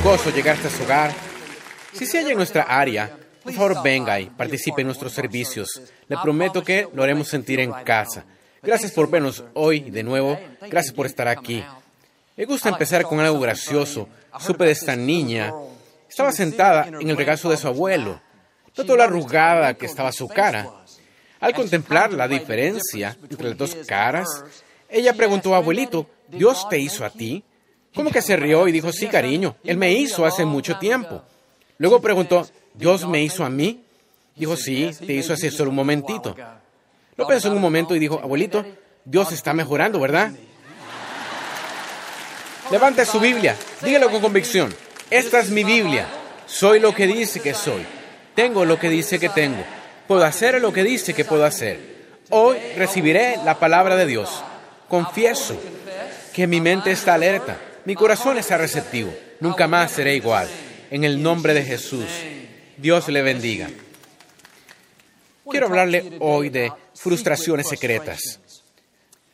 un gozo llegar hasta su hogar. Si se halla en nuestra área, por favor venga y participe en nuestros servicios. Le prometo que lo haremos sentir en casa. Gracias por vernos hoy de nuevo. Gracias por estar aquí. Me gusta empezar con algo gracioso. Supe de esta niña. Estaba sentada en el regazo de su abuelo. Notó la arrugada que estaba su cara. Al contemplar la diferencia entre las dos caras, ella preguntó, abuelito, ¿Dios te hizo a ti? Como que se rió y dijo, sí, cariño, Él me hizo hace mucho tiempo. Luego preguntó, ¿Dios me hizo a mí? Dijo, sí, te hizo hace solo un momentito. Lo pensó en un momento y dijo, abuelito, Dios está mejorando, ¿verdad? Levante su Biblia, dígalo con convicción. Esta es mi Biblia. Soy lo que dice que soy. Tengo lo que dice que tengo. Puedo hacer lo que dice que puedo hacer. Hoy recibiré la palabra de Dios. Confieso que mi mente está alerta mi corazón está receptivo. Nunca más seré igual. En el nombre de Jesús. Dios le bendiga. Quiero hablarle hoy de frustraciones secretas.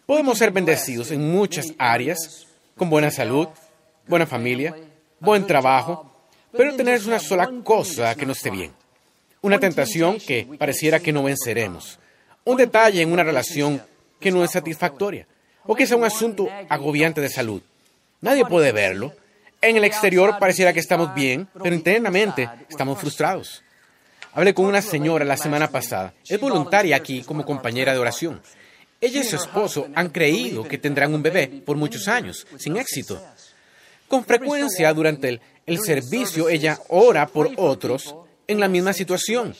Podemos ser bendecidos en muchas áreas, con buena salud, buena familia, buen trabajo, pero tener una sola cosa que no esté bien. Una tentación que pareciera que no venceremos. Un detalle en una relación que no es satisfactoria. O que sea un asunto agobiante de salud. Nadie puede verlo. En el exterior pareciera que estamos bien, pero internamente estamos frustrados. Hablé con una señora la semana pasada. Es voluntaria aquí como compañera de oración. Ella y su esposo han creído que tendrán un bebé por muchos años, sin éxito. Con frecuencia durante el, el servicio ella ora por otros en la misma situación,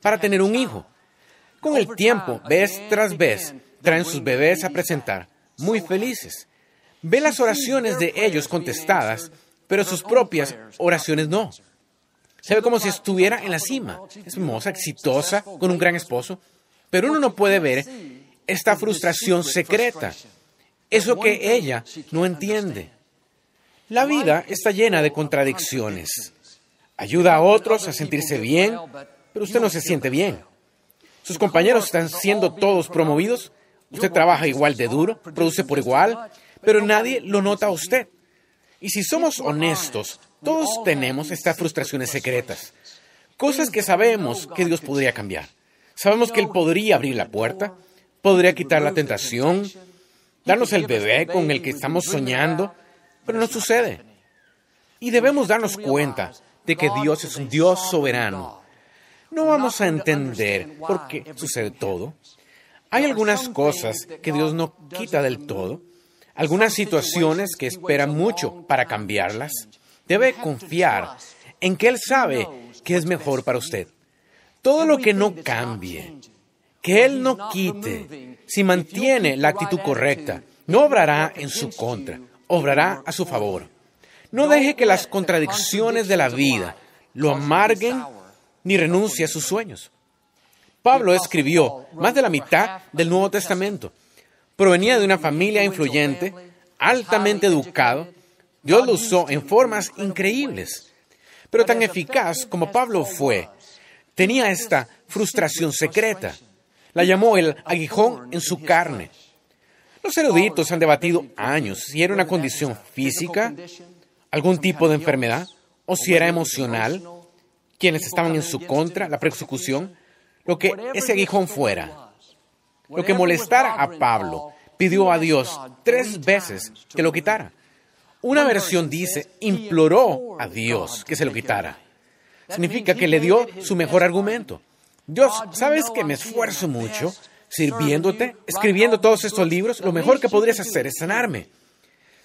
para tener un hijo. Con el tiempo, vez tras vez, traen sus bebés a presentar, muy felices. Ve las oraciones de ellos contestadas, pero sus propias oraciones no. Se ve como si estuviera en la cima. Es hermosa, exitosa, con un gran esposo. Pero uno no puede ver esta frustración secreta. Eso que ella no entiende. La vida está llena de contradicciones. Ayuda a otros a sentirse bien, pero usted no se siente bien. Sus compañeros están siendo todos promovidos. Usted trabaja igual de duro, produce por igual, pero nadie lo nota a usted. Y si somos honestos, todos tenemos estas frustraciones secretas, cosas que sabemos que Dios podría cambiar. Sabemos que Él podría abrir la puerta, podría quitar la tentación, darnos el bebé con el que estamos soñando, pero no sucede. Y debemos darnos cuenta de que Dios es un Dios soberano. No vamos a entender por qué sucede todo. Hay algunas cosas que Dios no quita del todo, algunas situaciones que esperan mucho para cambiarlas. Debe confiar en que Él sabe que es mejor para usted. Todo lo que no cambie, que Él no quite, si mantiene la actitud correcta, no obrará en su contra, obrará a su favor. No deje que las contradicciones de la vida lo amarguen ni renuncie a sus sueños. Pablo escribió más de la mitad del Nuevo Testamento Provenía de una familia influyente, altamente educado. Dios lo usó en formas increíbles. Pero tan eficaz como Pablo fue, tenía esta frustración secreta. La llamó el aguijón en su carne. Los eruditos han debatido años si era una condición física, algún tipo de enfermedad, o si era emocional, quienes estaban en su contra, la persecución, lo que ese aguijón fuera. Lo que molestara a Pablo, pidió a Dios tres veces que lo quitara. Una versión dice, imploró a Dios que se lo quitara. Significa que le dio su mejor argumento. Dios, ¿sabes que me esfuerzo mucho sirviéndote, escribiendo todos estos libros? Lo mejor que podrías hacer es sanarme.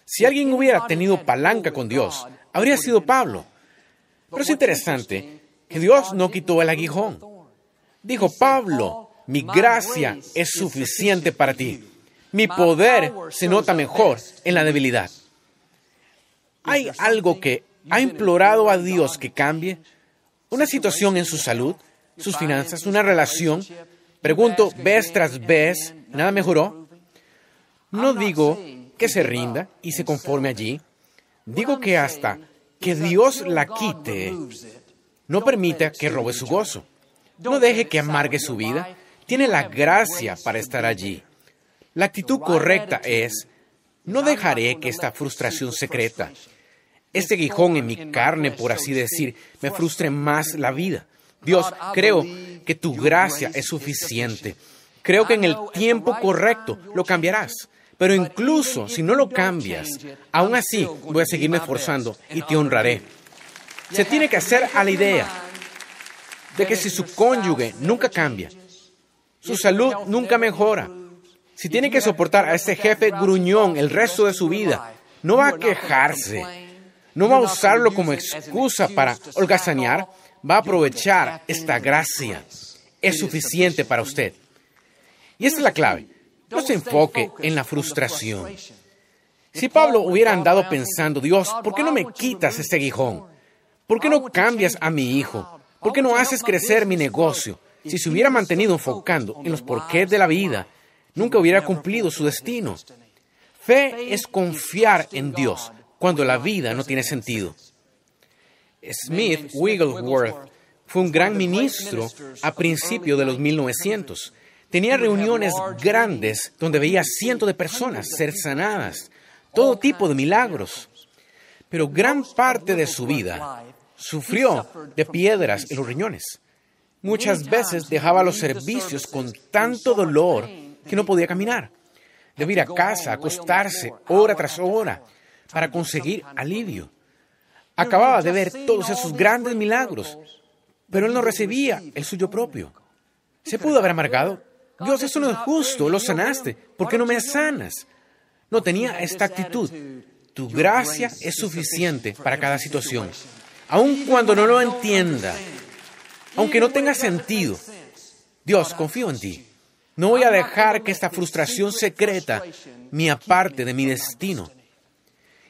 Si alguien hubiera tenido palanca con Dios, habría sido Pablo. Pero es interesante que Dios no quitó el aguijón. Dijo, Pablo, mi gracia es suficiente para ti. Mi poder se nota mejor en la debilidad. ¿Hay algo que ha implorado a Dios que cambie? ¿Una situación en su salud, sus finanzas, una relación? Pregunto vez tras vez, ¿nada mejoró? No digo que se rinda y se conforme allí. Digo que hasta que Dios la quite, no permita que robe su gozo. No deje que amargue su vida tiene la gracia para estar allí. La actitud correcta es, no dejaré que esta frustración secreta, este guijón en mi carne, por así decir, me frustre más la vida. Dios, creo que tu gracia es suficiente. Creo que en el tiempo correcto lo cambiarás. Pero incluso si no lo cambias, aún así voy a seguirme esforzando y te honraré. Se tiene que hacer a la idea de que si su cónyuge nunca cambia, su salud nunca mejora, si tiene que soportar a ese jefe gruñón el resto de su vida, no va a quejarse, no va a usarlo como excusa para holgazanear, va a aprovechar esta gracia. Es suficiente para usted. Y esta es la clave. No se enfoque en la frustración. Si Pablo hubiera andado pensando, Dios, ¿por qué no me quitas este guijón? ¿Por qué no cambias a mi hijo? ¿Por qué no haces crecer mi negocio? Si se hubiera mantenido enfocando en los porqués de la vida, nunca hubiera cumplido su destino. Fe es confiar en Dios cuando la vida no tiene sentido. Smith Wigglesworth fue un gran ministro a principios de los 1900. Tenía reuniones grandes donde veía cientos de personas ser sanadas, todo tipo de milagros. Pero gran parte de su vida sufrió de piedras en los riñones. Muchas veces dejaba los servicios con tanto dolor que no podía caminar. Debía ir a casa, acostarse hora tras hora para conseguir alivio. Acababa de ver todos esos grandes milagros, pero él no recibía el suyo propio. Se pudo haber amargado. Dios, eso no es justo, lo sanaste. ¿Por qué no me sanas? No tenía esta actitud. Tu gracia es suficiente para cada situación. Aun cuando no lo entienda, aunque no tenga sentido, Dios, confío en ti. No voy a dejar que esta frustración secreta me aparte de mi destino.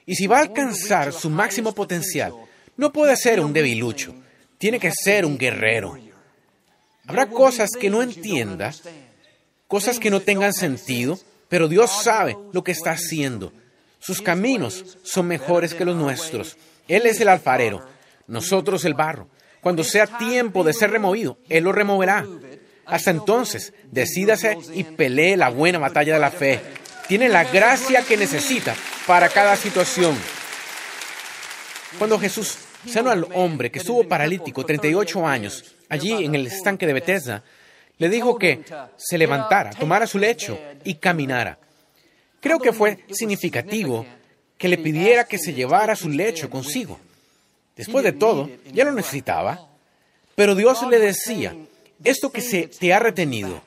Y si va a alcanzar su máximo potencial, no puede ser un debilucho, tiene que ser un guerrero. Habrá cosas que no entienda, cosas que no tengan sentido, pero Dios sabe lo que está haciendo. Sus caminos son mejores que los nuestros. Él es el alfarero, nosotros el barro. Cuando sea tiempo de ser removido, Él lo removerá. Hasta entonces, decídase y pelee la buena batalla de la fe. Tiene la gracia que necesita para cada situación. Cuando Jesús sanó al hombre que estuvo paralítico 38 años allí en el estanque de Bethesda, le dijo que se levantara, tomara su lecho y caminara. Creo que fue significativo que le pidiera que se llevara su lecho consigo. Después de todo, ya lo necesitaba. Pero Dios le decía, esto que se te ha retenido,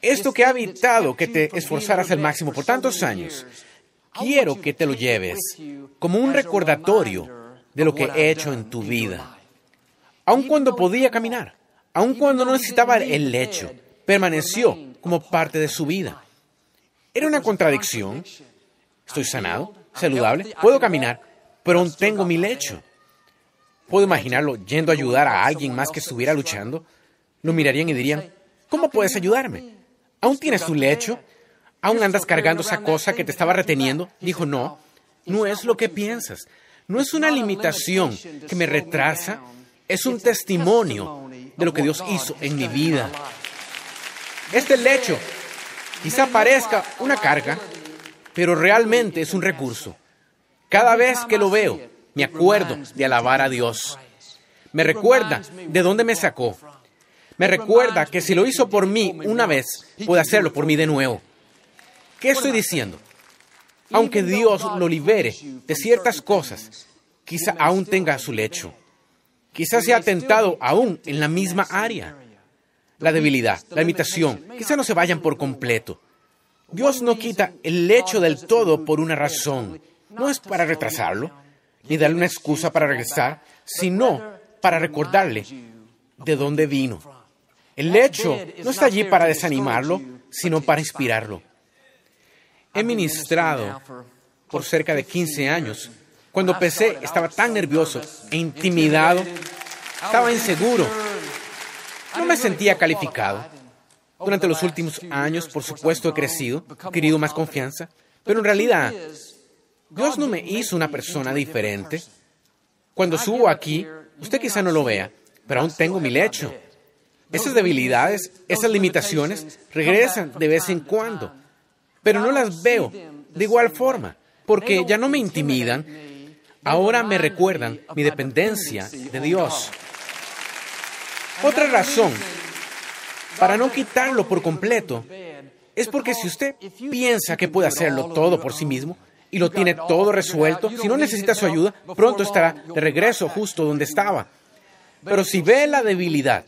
esto que ha evitado que te esforzaras al máximo por tantos años, quiero que te lo lleves como un recordatorio de lo que he hecho en tu vida. Aun cuando podía caminar, aun cuando no necesitaba el lecho, permaneció como parte de su vida. Era una contradicción. Estoy sanado, saludable, puedo caminar, pero aún tengo mi lecho. Puedo imaginarlo yendo a ayudar a alguien más que estuviera luchando lo mirarían y dirían, ¿cómo puedes ayudarme? ¿Aún tienes tu lecho? ¿Aún andas cargando esa cosa que te estaba reteniendo? Dijo, no, no es lo que piensas. No es una limitación que me retrasa, es un testimonio de lo que Dios hizo en mi vida. Este lecho quizá parezca una carga, pero realmente es un recurso. Cada vez que lo veo, me acuerdo de alabar a Dios. Me recuerda de dónde me sacó, me recuerda que si lo hizo por mí una vez, puede hacerlo por mí de nuevo. ¿Qué estoy diciendo? Aunque Dios lo libere de ciertas cosas, quizá aún tenga su lecho. Quizá sea tentado aún en la misma área. La debilidad, la limitación, quizá no se vayan por completo. Dios no quita el lecho del todo por una razón. No es para retrasarlo, ni darle una excusa para regresar, sino para recordarle de dónde vino. El hecho no está allí para desanimarlo, sino para inspirarlo. He ministrado por cerca de 15 años. Cuando empecé estaba tan nervioso e intimidado, estaba inseguro. No me sentía calificado. Durante los últimos años, por supuesto, he crecido, he querido más confianza, pero en realidad, Dios no me hizo una persona diferente. Cuando subo aquí, usted quizá no lo vea, pero aún tengo mi lecho. Esas debilidades, esas limitaciones regresan de vez en cuando, pero no las veo de igual forma, porque ya no me intimidan. ahora me recuerdan mi dependencia de Dios. Otra razón para no quitarlo por completo es porque si usted piensa que puede hacerlo todo por sí mismo y lo tiene todo resuelto, si no necesita su ayuda, pronto estará de regreso justo donde estaba. Pero si ve la debilidad,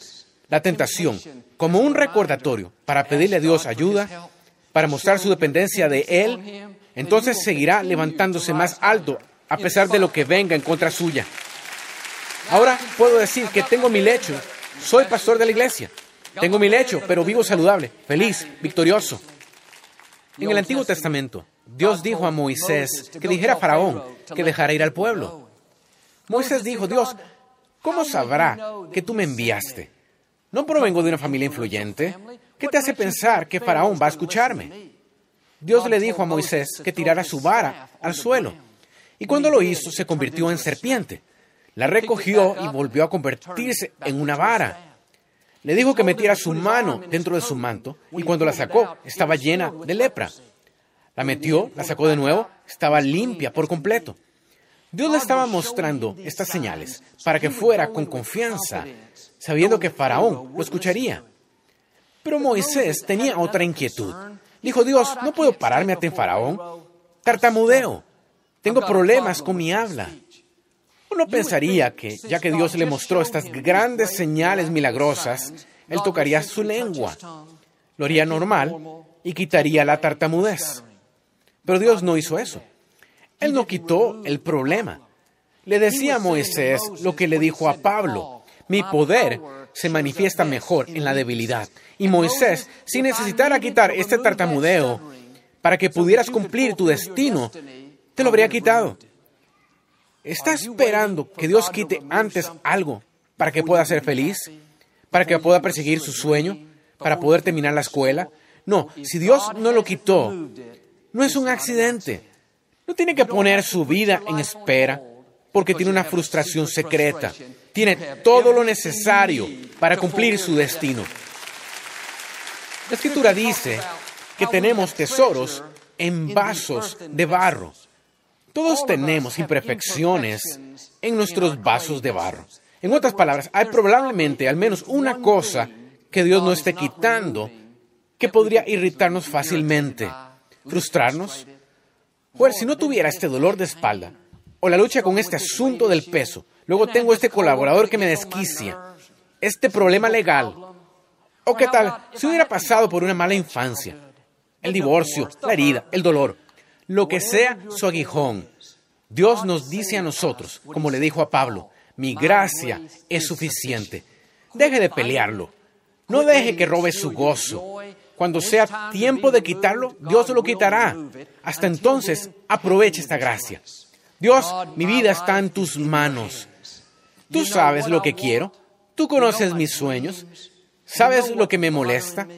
la tentación, como un recordatorio para pedirle a Dios ayuda, para mostrar su dependencia de Él, entonces seguirá levantándose más alto a pesar de lo que venga en contra suya. Ahora puedo decir que tengo mi lecho, soy pastor de la iglesia, tengo mi lecho, pero vivo saludable, feliz, victorioso. En el Antiguo Testamento, Dios dijo a Moisés que dijera a Faraón que dejara ir al pueblo. Moisés dijo, Dios, ¿cómo sabrá que tú me enviaste? No provengo de una familia influyente. ¿Qué te hace pensar que Faraón va a escucharme? Dios le dijo a Moisés que tirara su vara al suelo. Y cuando lo hizo, se convirtió en serpiente. La recogió y volvió a convertirse en una vara. Le dijo que metiera su mano dentro de su manto y cuando la sacó estaba llena de lepra. La metió, la sacó de nuevo, estaba limpia por completo. Dios le estaba mostrando estas señales para que fuera con confianza, sabiendo que Faraón lo escucharía. Pero Moisés tenía otra inquietud. Dijo, Dios, no puedo pararme ante Faraón. Tartamudeo. Tengo problemas con mi habla. Uno pensaría que, ya que Dios le mostró estas grandes señales milagrosas, Él tocaría su lengua, lo haría normal y quitaría la tartamudez. Pero Dios no hizo eso. Él no quitó el problema. Le decía a Moisés lo que le dijo a Pablo. Mi poder se manifiesta mejor en la debilidad. Y Moisés, si necesitara quitar este tartamudeo para que pudieras cumplir tu destino, te lo habría quitado. ¿Está esperando que Dios quite antes algo para que pueda ser feliz? ¿Para que pueda perseguir su sueño? ¿Para poder terminar la escuela? No, si Dios no lo quitó, no es un accidente. No tiene que poner su vida en espera porque tiene una frustración secreta. Tiene todo lo necesario para cumplir su destino. La escritura dice que tenemos tesoros en vasos de barro. Todos tenemos imperfecciones en nuestros vasos de barro. En otras palabras, hay probablemente al menos una cosa que Dios no esté quitando que podría irritarnos fácilmente, frustrarnos. Pues si no tuviera este dolor de espalda o la lucha con este asunto del peso, luego tengo este colaborador que me desquicia, este problema legal, o qué tal si hubiera pasado por una mala infancia, el divorcio, la herida, el dolor, lo que sea su aguijón. Dios nos dice a nosotros, como le dijo a Pablo, mi gracia es suficiente. Deje de pelearlo. No deje que robe su gozo. Cuando sea tiempo de quitarlo, Dios lo quitará. Hasta entonces, aproveche esta gracia. Dios, mi vida está en tus manos. Tú sabes lo que quiero. Tú conoces mis sueños. ¿Sabes lo que me molesta?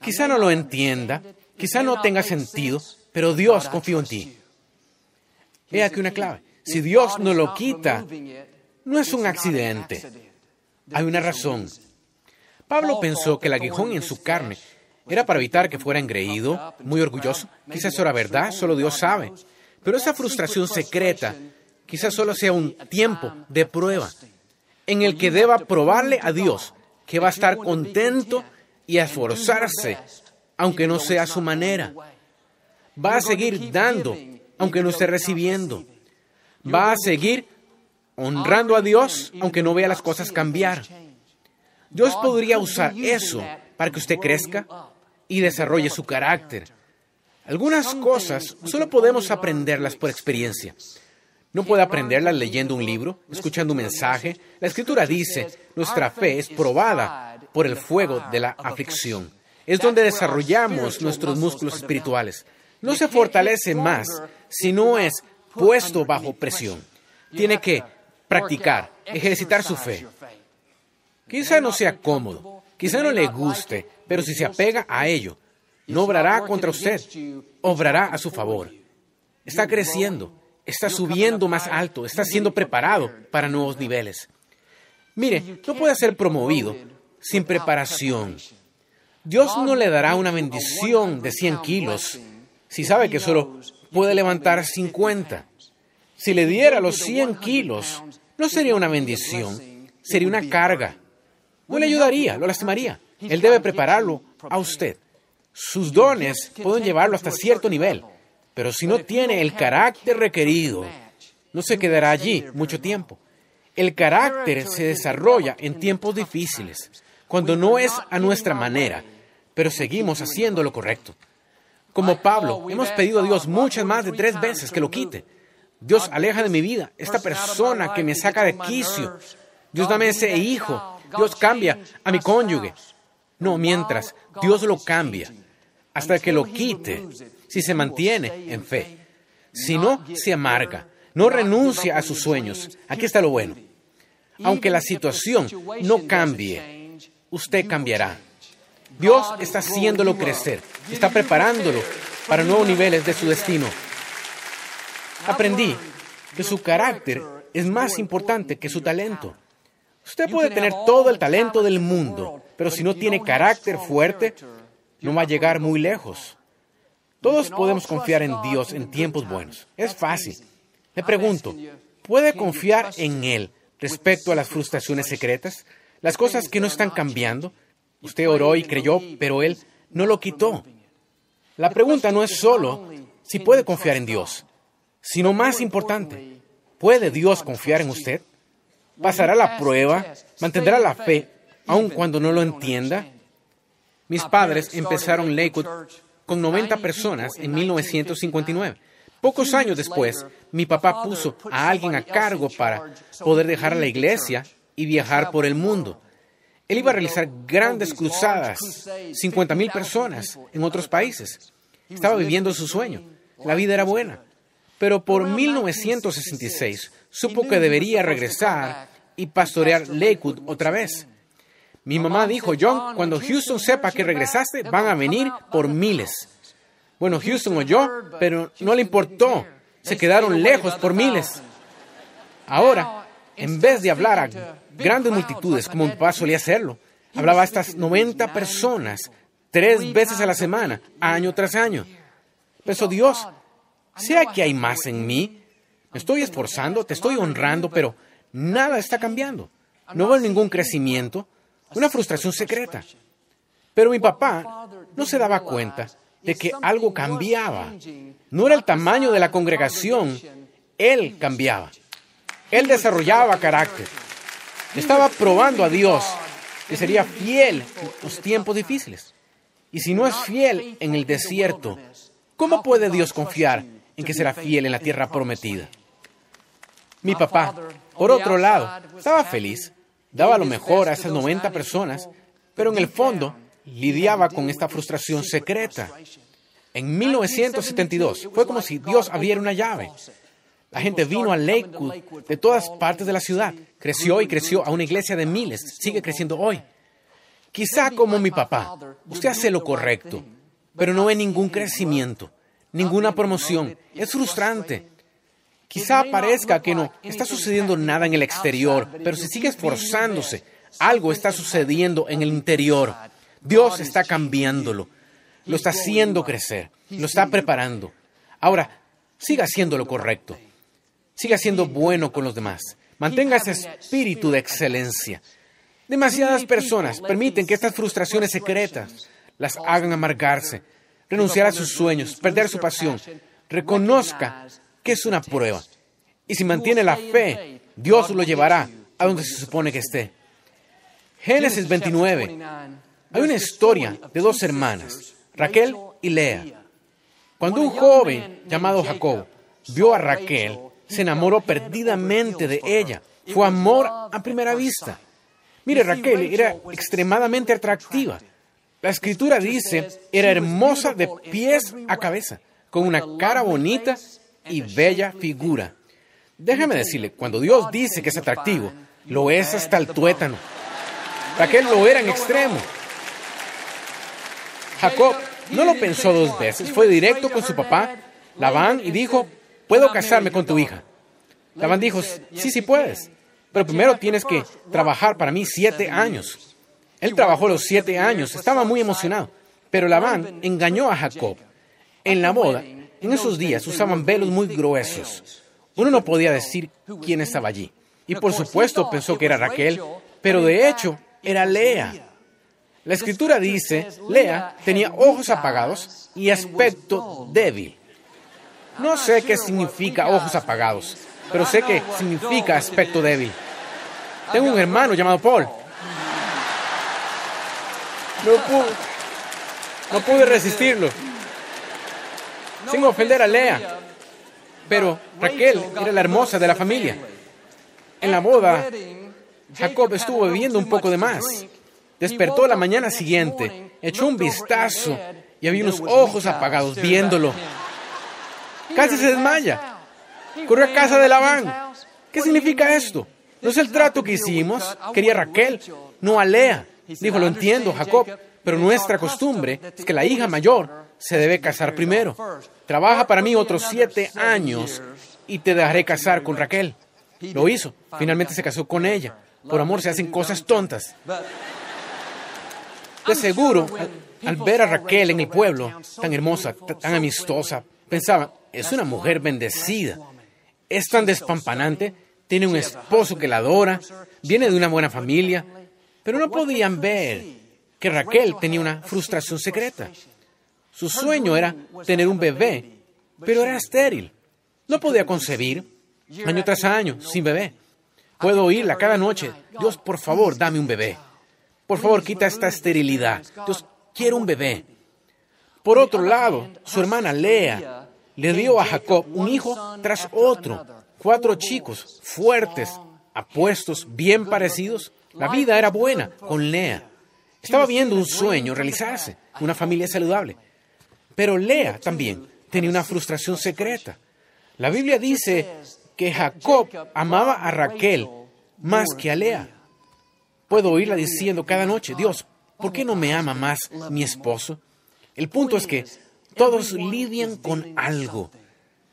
Quizá no lo entienda. Quizá no tenga sentido pero Dios confío en ti. Vea aquí una clave. Si Dios no lo quita, no es un accidente. Hay una razón. Pablo pensó que el aguijón en su carne era para evitar que fuera engreído, muy orgulloso. Quizás era verdad, solo Dios sabe. Pero esa frustración secreta quizás solo sea un tiempo de prueba en el que deba probarle a Dios que va a estar contento y a esforzarse, aunque no sea su manera va a seguir dando, aunque no esté recibiendo. Va a seguir honrando a Dios, aunque no vea las cosas cambiar. Dios podría usar eso para que usted crezca y desarrolle su carácter. Algunas cosas solo podemos aprenderlas por experiencia. No puede aprenderlas leyendo un libro, escuchando un mensaje. La escritura dice, nuestra fe es probada por el fuego de la aflicción. Es donde desarrollamos nuestros músculos espirituales no se fortalece más si no es puesto bajo presión. Tiene que practicar, ejercitar su fe. Quizá no sea cómodo, quizá no le guste, pero si se apega a ello, no obrará contra usted, obrará a su favor. Está creciendo, está subiendo más alto, está siendo preparado para nuevos niveles. Mire, no puede ser promovido sin preparación. Dios no le dará una bendición de 100 kilos si sabe que solo puede levantar 50. Si le diera los 100 kilos, no sería una bendición, sería una carga. No le ayudaría, lo lastimaría. Él debe prepararlo a usted. Sus dones pueden llevarlo hasta cierto nivel, pero si no tiene el carácter requerido, no se quedará allí mucho tiempo. El carácter se desarrolla en tiempos difíciles, cuando no es a nuestra manera, pero seguimos haciendo lo correcto. Como Pablo, hemos pedido a Dios muchas más de tres veces que lo quite. Dios aleja de mi vida esta persona que me saca de quicio. Dios dame ese hijo. Dios cambia a mi cónyuge. No, mientras Dios lo cambia, hasta que lo quite, si se mantiene en fe. Si no, se amarga, no renuncia a sus sueños. Aquí está lo bueno. Aunque la situación no cambie, usted cambiará. Dios está haciéndolo crecer, está preparándolo para nuevos niveles de su destino. Aprendí que su carácter es más importante que su talento. Usted puede tener todo el talento del mundo, pero si no tiene carácter fuerte, no va a llegar muy lejos. Todos podemos confiar en Dios en tiempos buenos. Es fácil. Le pregunto, ¿puede confiar en Él respecto a las frustraciones secretas? Las cosas que no están cambiando, Usted oró y creyó, pero Él no lo quitó. La pregunta no es solo si puede confiar en Dios, sino más importante, ¿puede Dios confiar en usted? ¿Pasará la prueba? ¿Mantendrá la fe aun cuando no lo entienda? Mis padres empezaron Lakewood con 90 personas en 1959. Pocos años después, mi papá puso a alguien a cargo para poder dejar la iglesia y viajar por el mundo. Él iba a realizar grandes cruzadas, 50.000 personas en otros países. Estaba viviendo su sueño. La vida era buena. Pero por 1966 supo que debería regresar y pastorear Lakewood otra vez. Mi mamá dijo, John, cuando Houston sepa que regresaste, van a venir por miles. Bueno, Houston oyó, pero no le importó. Se quedaron lejos por miles. Ahora, en vez de hablar a grandes multitudes, como mi papá solía hacerlo. Hablaba a estas 90 personas tres veces a la semana, año tras año. Pensó Dios, sea que hay más en mí, me estoy esforzando, te estoy honrando, pero nada está cambiando. No veo ningún crecimiento, una frustración secreta. Pero mi papá no se daba cuenta de que algo cambiaba. No era el tamaño de la congregación, él cambiaba. Él desarrollaba carácter. Estaba probando a Dios que sería fiel en los tiempos difíciles. Y si no es fiel en el desierto, ¿cómo puede Dios confiar en que será fiel en la tierra prometida? Mi papá, por otro lado, estaba feliz, daba lo mejor a esas 90 personas, pero en el fondo lidiaba con esta frustración secreta. En 1972 fue como si Dios abriera una llave. La gente vino a Lakewood de todas partes de la ciudad. Creció y creció a una iglesia de miles. Sigue creciendo hoy. Quizá como mi papá, usted hace lo correcto, pero no ve ningún crecimiento, ninguna promoción. Es frustrante. Quizá parezca que no está sucediendo nada en el exterior, pero si sigue esforzándose, algo está sucediendo en el interior. Dios está cambiándolo, lo está haciendo crecer, lo está preparando. Ahora, siga haciendo lo correcto. Siga siendo bueno con los demás. Mantenga ese espíritu de excelencia. Demasiadas personas permiten que estas frustraciones secretas las hagan amargarse, renunciar a sus sueños, perder su pasión. Reconozca que es una prueba. Y si mantiene la fe, Dios lo llevará a donde se supone que esté. Génesis 29. Hay una historia de dos hermanas, Raquel y Lea. Cuando un joven llamado Jacob vio a Raquel, se enamoró perdidamente de ella. Fue amor a primera vista. Mire, Raquel era extremadamente atractiva. La escritura dice, era hermosa de pies a cabeza, con una cara bonita y bella figura. Déjame decirle, cuando Dios dice que es atractivo, lo es hasta el tuétano. Raquel lo era en extremo. Jacob no lo pensó dos veces, fue directo con su papá, Labán, y dijo, ¿puedo casarme con tu hija? Labán dijo, sí, sí puedes, pero primero tienes que trabajar para mí siete años. Él trabajó los siete años, estaba muy emocionado, pero Labán engañó a Jacob. En la boda, en esos días usaban velos muy gruesos, Uno no podía decir quién estaba allí. Y por supuesto pensó que era Raquel, pero de hecho era Lea. La escritura dice, Lea tenía ojos apagados y aspecto débil. No sé qué significa ojos apagados, pero sé que significa aspecto débil. Tengo un hermano llamado Paul. No pude, no pude resistirlo. Sin ofender a Lea. Pero Raquel era la hermosa de la familia. En la boda, Jacob estuvo bebiendo un poco de más. Despertó la mañana siguiente, echó un vistazo y había unos ojos apagados viéndolo. Casi se desmaya. Corrió a casa de Labán. ¿Qué significa esto? No es el trato que hicimos. Quería Raquel, no a Lea. Dijo, lo entiendo, Jacob, pero nuestra costumbre es que la hija mayor se debe casar primero. Trabaja para mí otros siete años y te dejaré casar con Raquel. Lo hizo. Finalmente se casó con ella. Por amor se hacen cosas tontas. De seguro, al, ver a Raquel en el pueblo, tan hermosa, tan amistosa, pensaba, es una mujer bendecida. Es tan despampanante, tiene un esposo que la adora, viene de una buena familia, pero no podían ver que Raquel tenía una frustración secreta. Su sueño era tener un bebé, pero era estéril. No podía concebir año tras año sin bebé. Puedo oírla cada noche. Dios, por favor, dame un bebé. Por favor, quita esta esterilidad. Dios, quiero un bebé. Por otro lado, su hermana Lea le dio a Jacob un hijo tras otro. Cuatro chicos fuertes, apuestos, bien parecidos. La vida era buena con Lea. Estaba viendo un sueño realizarse, una familia saludable. Pero Lea también tenía una frustración secreta. La Biblia dice que Jacob amaba a Raquel más que a Lea. Puedo oírla diciendo cada noche, Dios, ¿por qué no me ama más mi esposo? El punto es que todos lidian con algo.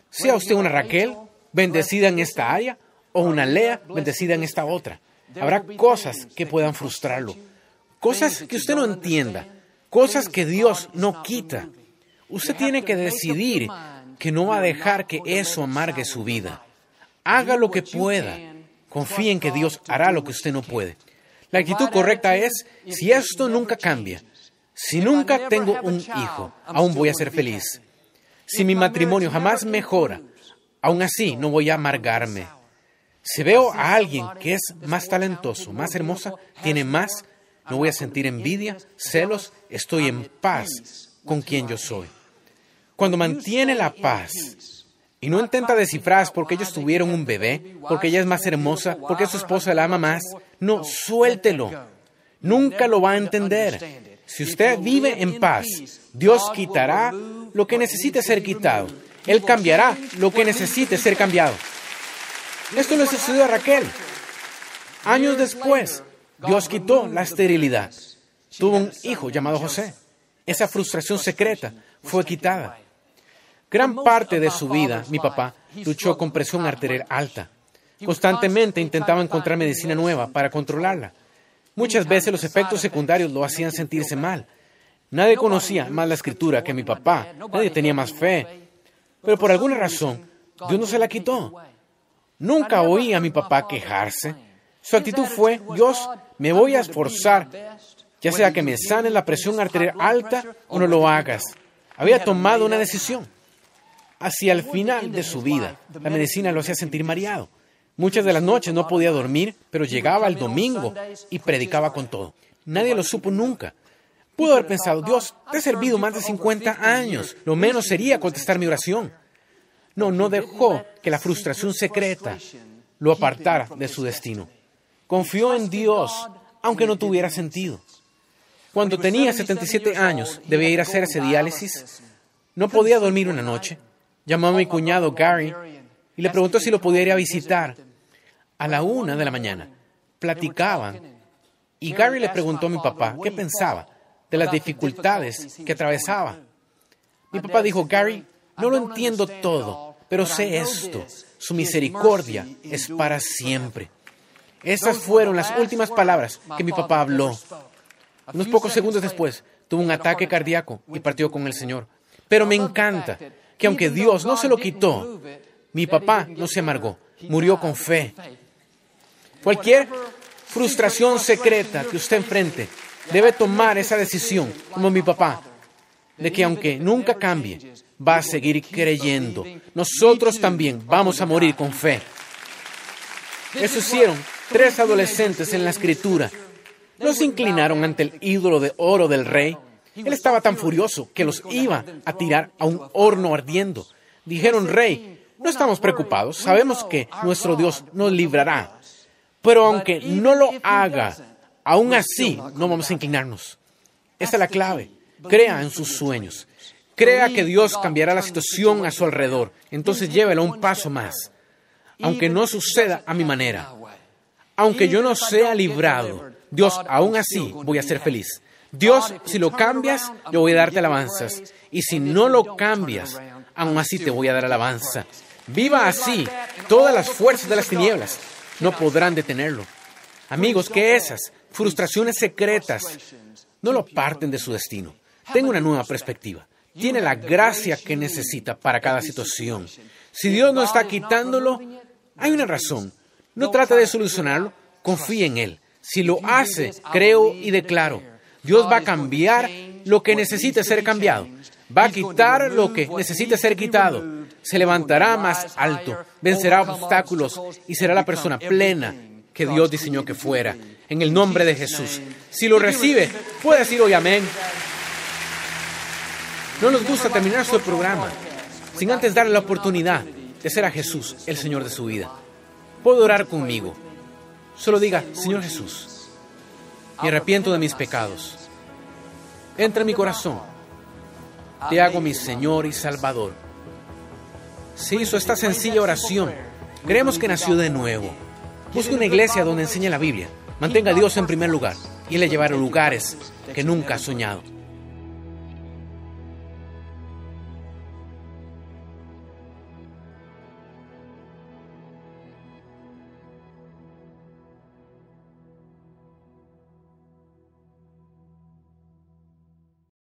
Sea usted una Raquel, bendecida en esta área, o una Lea, bendecida en esta otra. Habrá cosas que puedan frustrarlo, cosas que usted no entienda, cosas que Dios no quita. Usted tiene que decidir que no va a dejar que eso amargue su vida. Haga lo que pueda. Confíe en que Dios hará lo que usted no puede. La actitud correcta es, si esto nunca cambia, si nunca tengo un hijo, aún voy a ser feliz. Si mi matrimonio jamás mejora, aún así no voy a amargarme. Si veo a alguien que es más talentoso, más hermosa, tiene más, no voy a sentir envidia, celos, estoy en paz con quien yo soy. Cuando mantiene la paz y no intenta descifrar porque ellos tuvieron un bebé, porque ella es más hermosa, porque su esposa la ama más, no, suéltelo. Nunca lo va a entender. Si usted vive en paz, Dios quitará lo que necesite ser quitado. Él cambiará lo que necesite ser cambiado. Esto le sucedió a Raquel. Años después, Dios quitó la esterilidad. Tuvo un hijo llamado José. Esa frustración secreta fue quitada. Gran parte de su vida, mi papá luchó con presión arterial alta. Constantemente intentaba encontrar medicina nueva para controlarla. Muchas veces los efectos secundarios lo hacían sentirse mal. Nadie conocía más la escritura que mi papá. Nadie tenía más fe. Pero por alguna razón, Dios no se la quitó. Nunca oí a mi papá quejarse. Su actitud fue, Dios, me voy a esforzar, ya sea que me sane la presión arterial alta o no lo hagas. Había tomado una decisión hacia el final de su vida. La medicina lo hacía sentir mareado. Muchas de las noches no podía dormir, pero llegaba el domingo y predicaba con todo. Nadie lo supo nunca. Pudo haber pensado, Dios, te he servido más de 50 años. Lo menos sería contestar mi oración. No, no dejó que la frustración secreta lo apartara de su destino. Confió en Dios, aunque no tuviera sentido. Cuando tenía 77 años, debía ir a hacerse diálisis. No podía dormir una noche. Llamó a mi cuñado Gary y le preguntó si lo podía ir a visitar. A la una de la mañana platicaban y Gary le preguntó a mi papá qué pensaba de las dificultades que atravesaba. Mi papá dijo, Gary, no lo entiendo todo, pero sé esto, su misericordia es para siempre. Esas fueron las últimas palabras que mi papá habló. Unos pocos segundos después, tuvo un ataque cardíaco y partió con el Señor. Pero me encanta que aunque Dios no se lo quitó, Mi papá no se amargó, murió con fe. Cualquier frustración secreta que usted enfrente, debe tomar esa decisión, como mi papá, de que aunque nunca cambie, va a seguir creyendo. Nosotros también vamos a morir con fe. Eso hicieron tres adolescentes en la escritura. No se inclinaron ante el ídolo de oro del rey. Él estaba tan furioso que los iba a tirar a un horno ardiendo. Dijeron, rey, no estamos preocupados, sabemos que nuestro Dios nos librará. Pero aunque no lo haga, aún así no vamos a inclinarnos. Esa es la clave. Crea en sus sueños. Crea que Dios cambiará la situación a su alrededor. Entonces llévelo un paso más. Aunque no suceda a mi manera. Aunque yo no sea librado, Dios, aún así voy a ser feliz. Dios, si lo cambias, yo voy a darte alabanzas. Y si no lo cambias, aún así te voy a dar alabanza. Viva así. Todas las fuerzas de las tinieblas no podrán detenerlo. Amigos, que esas frustraciones secretas no lo parten de su destino. Tenga una nueva perspectiva. Tiene la gracia que necesita para cada situación. Si Dios no está quitándolo, hay una razón. No trate de solucionarlo, confíe en Él. Si lo hace, creo y declaro, Dios va a cambiar lo que necesite ser cambiado. Va a quitar lo que necesite ser quitado. Se levantará más alto, vencerá obstáculos y será la persona plena que Dios diseñó que fuera. En el nombre de Jesús. Si lo recibe, puede decir hoy amén. No nos gusta terminar su programa sin antes darle la oportunidad de ser a Jesús el Señor de su vida. Puedo orar conmigo. Solo diga, Señor Jesús, me arrepiento de mis pecados. Entra en mi corazón. Te hago mi Señor y Salvador. Si hizo esta sencilla oración, creemos que nació de nuevo. Busque una iglesia donde enseñe la Biblia. Mantenga a Dios en primer lugar y le llevará lugares que nunca ha soñado.